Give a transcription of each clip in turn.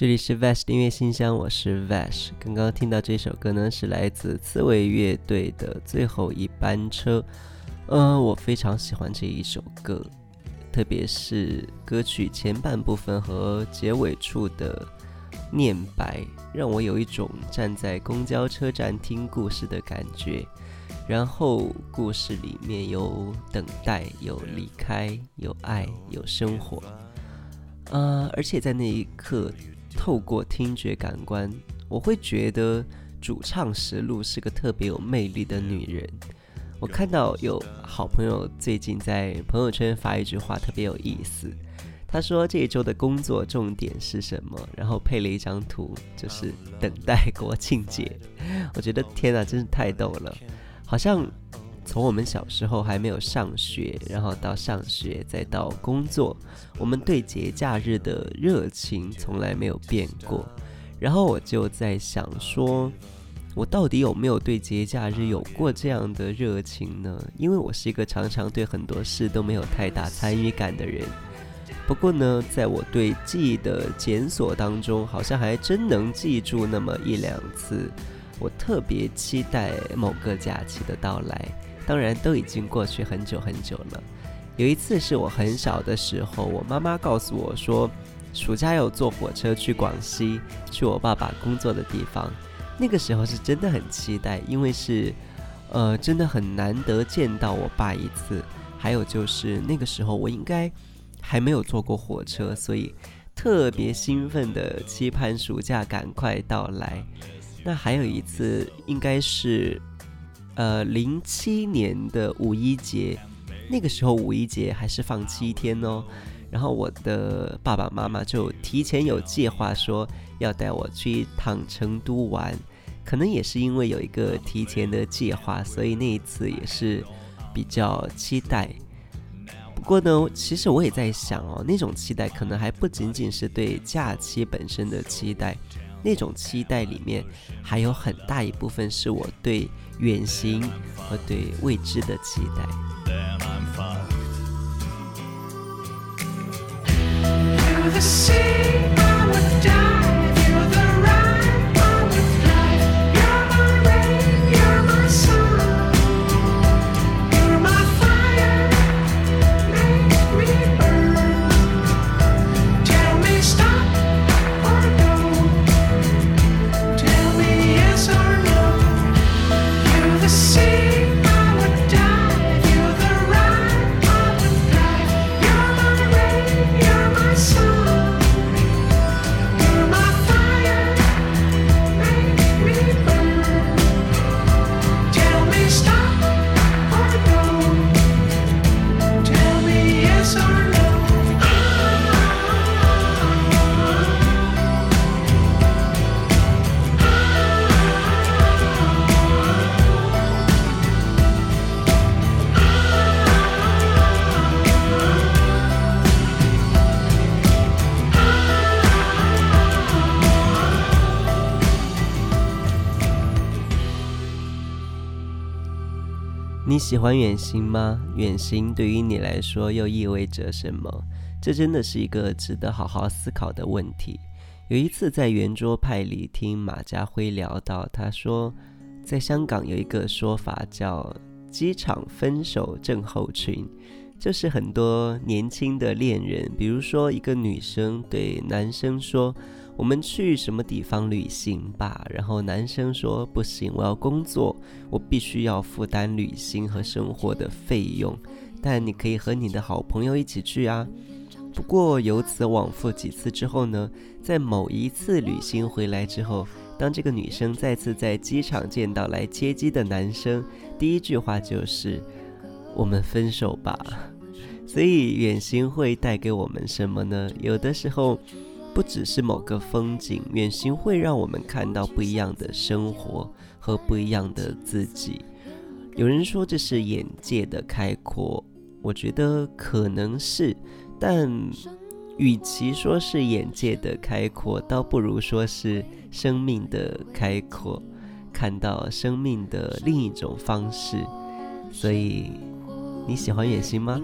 这里是 Vash 音乐信箱，我是 Vash。刚刚听到这首歌呢，是来自刺猬乐队的《最后一班车》。嗯，我非常喜欢这一首歌，特别是歌曲前半部分和结尾处的念白，让我有一种站在公交车站听故事的感觉。然后故事里面有等待，有离开，有爱，有生活。呃，而且在那一刻。透过听觉感官，我会觉得主唱石路是个特别有魅力的女人。我看到有好朋友最近在朋友圈发一句话，特别有意思。他说这一周的工作重点是什么？然后配了一张图，就是等待国庆节。我觉得天哪，真是太逗了，好像。从我们小时候还没有上学，然后到上学，再到工作，我们对节假日的热情从来没有变过。然后我就在想说，我到底有没有对节假日有过这样的热情呢？因为我是一个常常对很多事都没有太大参与感的人。不过呢，在我对记忆的检索当中，好像还真能记住那么一两次，我特别期待某个假期的到来。当然都已经过去很久很久了。有一次是我很小的时候，我妈妈告诉我说，暑假要坐火车去广西，去我爸爸工作的地方。那个时候是真的很期待，因为是，呃，真的很难得见到我爸一次。还有就是那个时候我应该还没有坐过火车，所以特别兴奋的期盼暑假赶快到来。那还有一次应该是。呃，零七年的五一节，那个时候五一节还是放七天哦。然后我的爸爸妈妈就提前有计划说要带我去一趟成都玩，可能也是因为有一个提前的计划，所以那一次也是比较期待。不过呢，其实我也在想哦，那种期待可能还不仅仅是对假期本身的期待。那种期待里面，还有很大一部分是我对远行和对未知的期待。喜欢远行吗？远行对于你来说又意味着什么？这真的是一个值得好好思考的问题。有一次在圆桌派里听马家辉聊到，他说，在香港有一个说法叫“机场分手症候群”，就是很多年轻的恋人，比如说一个女生对男生说。我们去什么地方旅行吧？然后男生说不行，我要工作，我必须要负担旅行和生活的费用。但你可以和你的好朋友一起去啊。不过由此往复几次之后呢，在某一次旅行回来之后，当这个女生再次在机场见到来接机的男生，第一句话就是“我们分手吧”。所以远行会带给我们什么呢？有的时候。不只是某个风景，远行会让我们看到不一样的生活和不一样的自己。有人说这是眼界的开阔，我觉得可能是，但与其说是眼界的开阔，倒不如说是生命的开阔，看到生命的另一种方式。所以，你喜欢远行吗？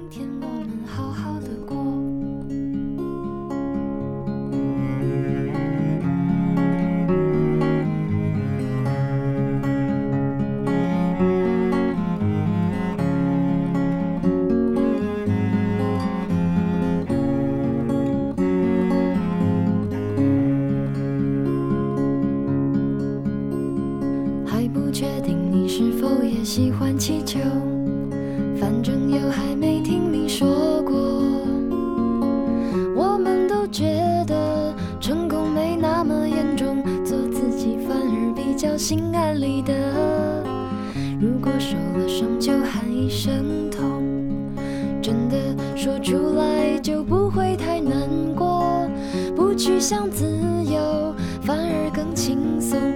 去向自由反而更轻松。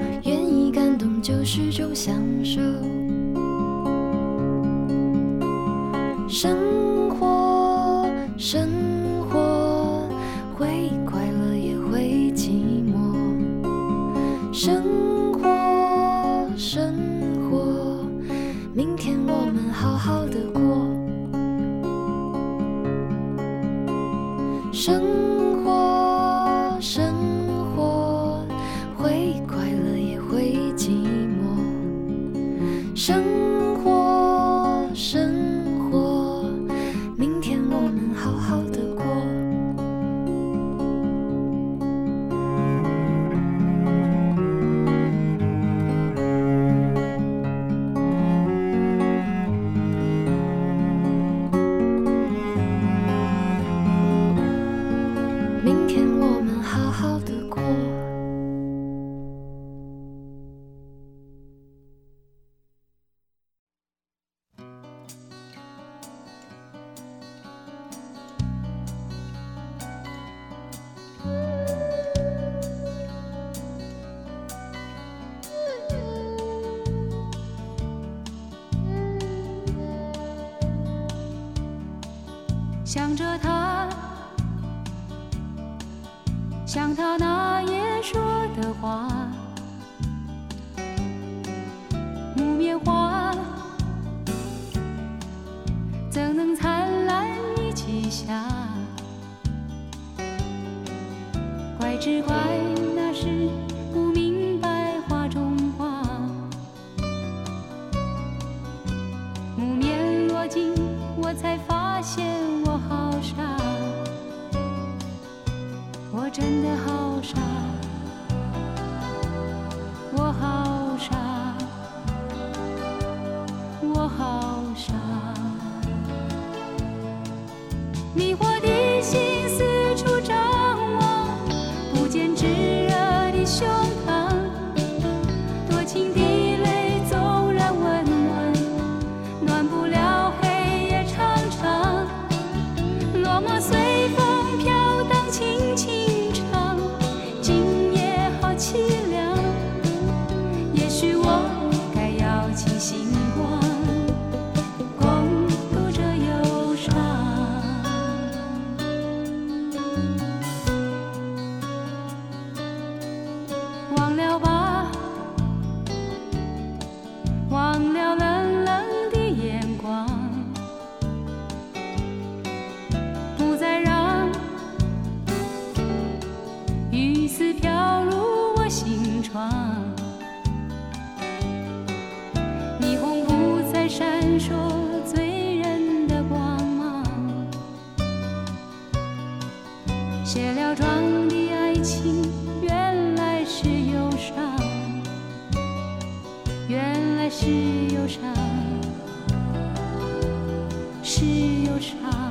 只怪那时是忧伤。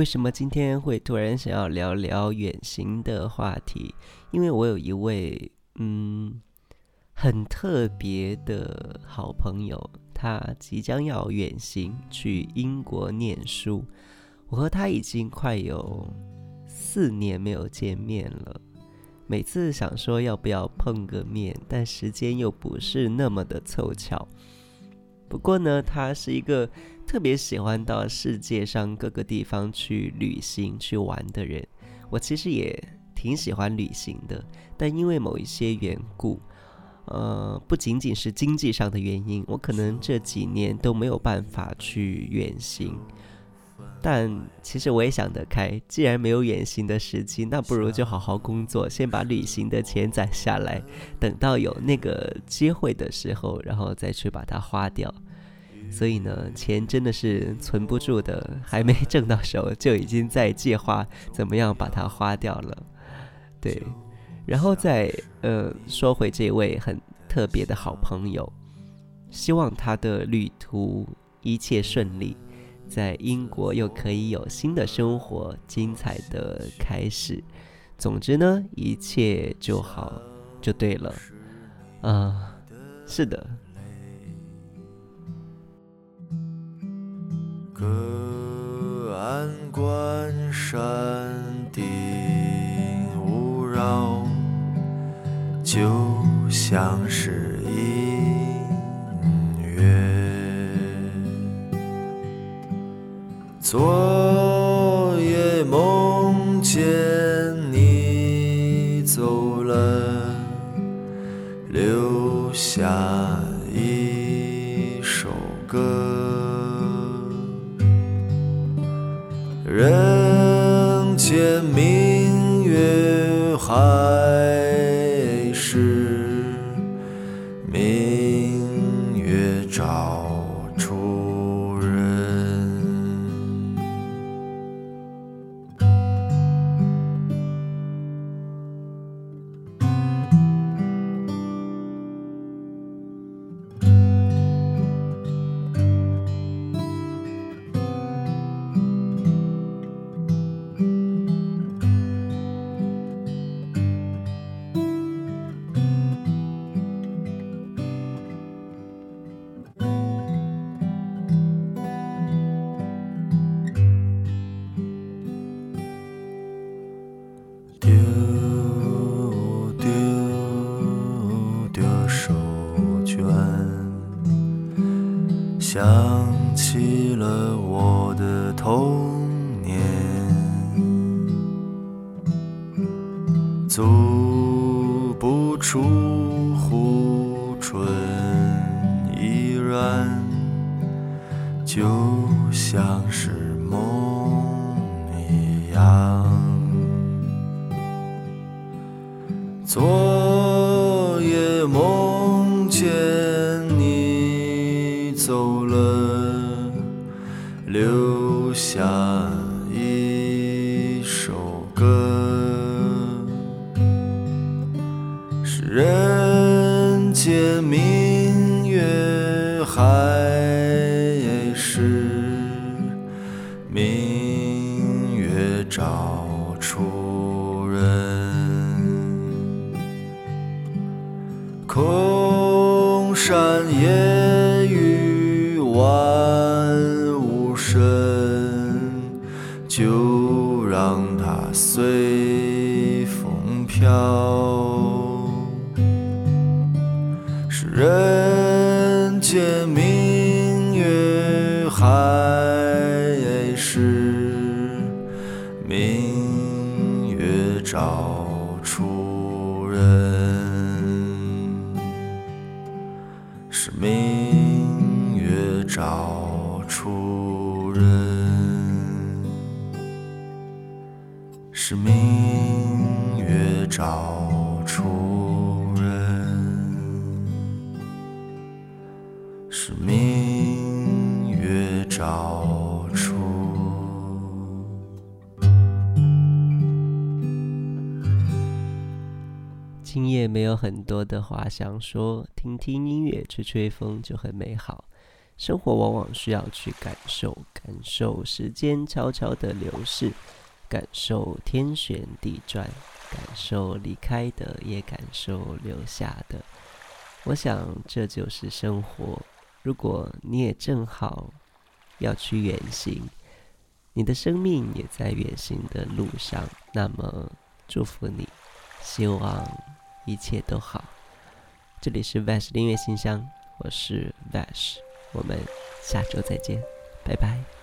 为什么今天会突然想要聊聊远行的话题？因为我有一位嗯很特别的好朋友，他即将要远行去英国念书。我和他已经快有四年没有见面了。每次想说要不要碰个面，但时间又不是那么的凑巧。不过呢，他是一个。特别喜欢到世界上各个地方去旅行、去玩的人，我其实也挺喜欢旅行的。但因为某一些缘故，呃，不仅仅是经济上的原因，我可能这几年都没有办法去远行。但其实我也想得开，既然没有远行的时机，那不如就好好工作，先把旅行的钱攒下来，等到有那个机会的时候，然后再去把它花掉。所以呢，钱真的是存不住的，还没挣到手，就已经在计划怎么样把它花掉了。对，然后再呃说回这位很特别的好朋友，希望他的旅途一切顺利，在英国又可以有新的生活，精彩的开始。总之呢，一切就好就对了。啊，是的。隔岸观山顶雾绕，就像是音乐。昨夜梦见你走了，留下一首歌。人间明月还。想起了我的童年。足不出户，春依然。就像是。明月照出人。空山野今夜没有很多的话想说，听听音乐，吹吹风就很美好。生活往往需要去感受，感受时间悄悄的流逝，感受天旋地转。感受离开的，也感受留下的。我想这就是生活。如果你也正好要去远行，你的生命也在远行的路上，那么祝福你，希望一切都好。这里是 Vash 音乐信箱，我是 Vash，我们下周再见，拜拜。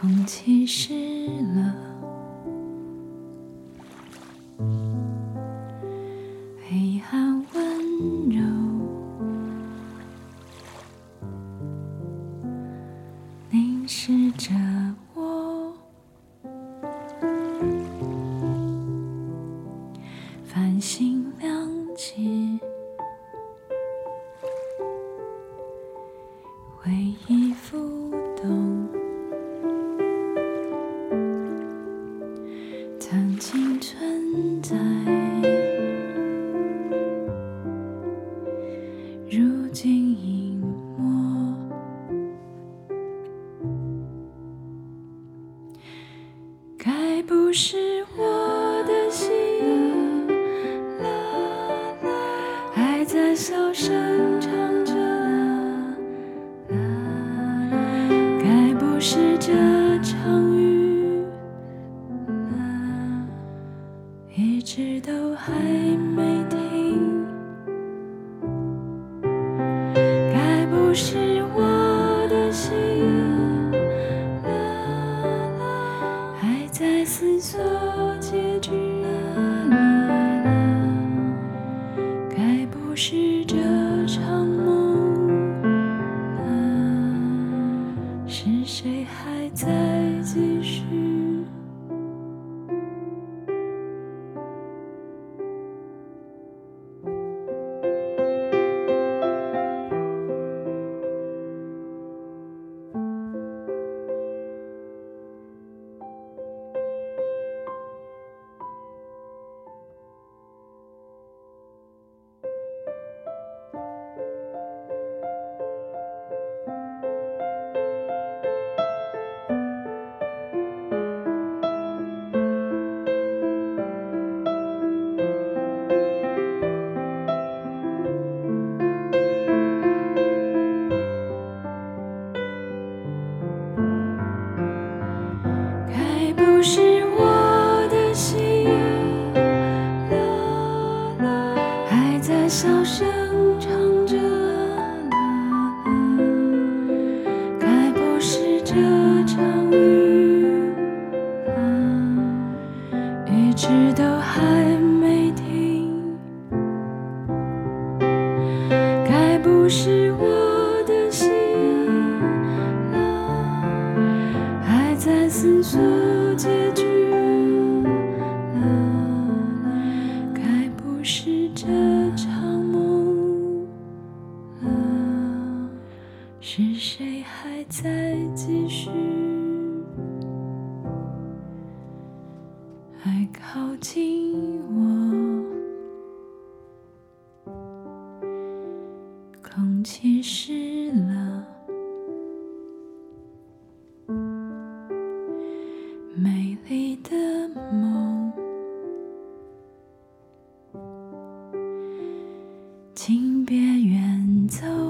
空气湿了。小山。直到还。远走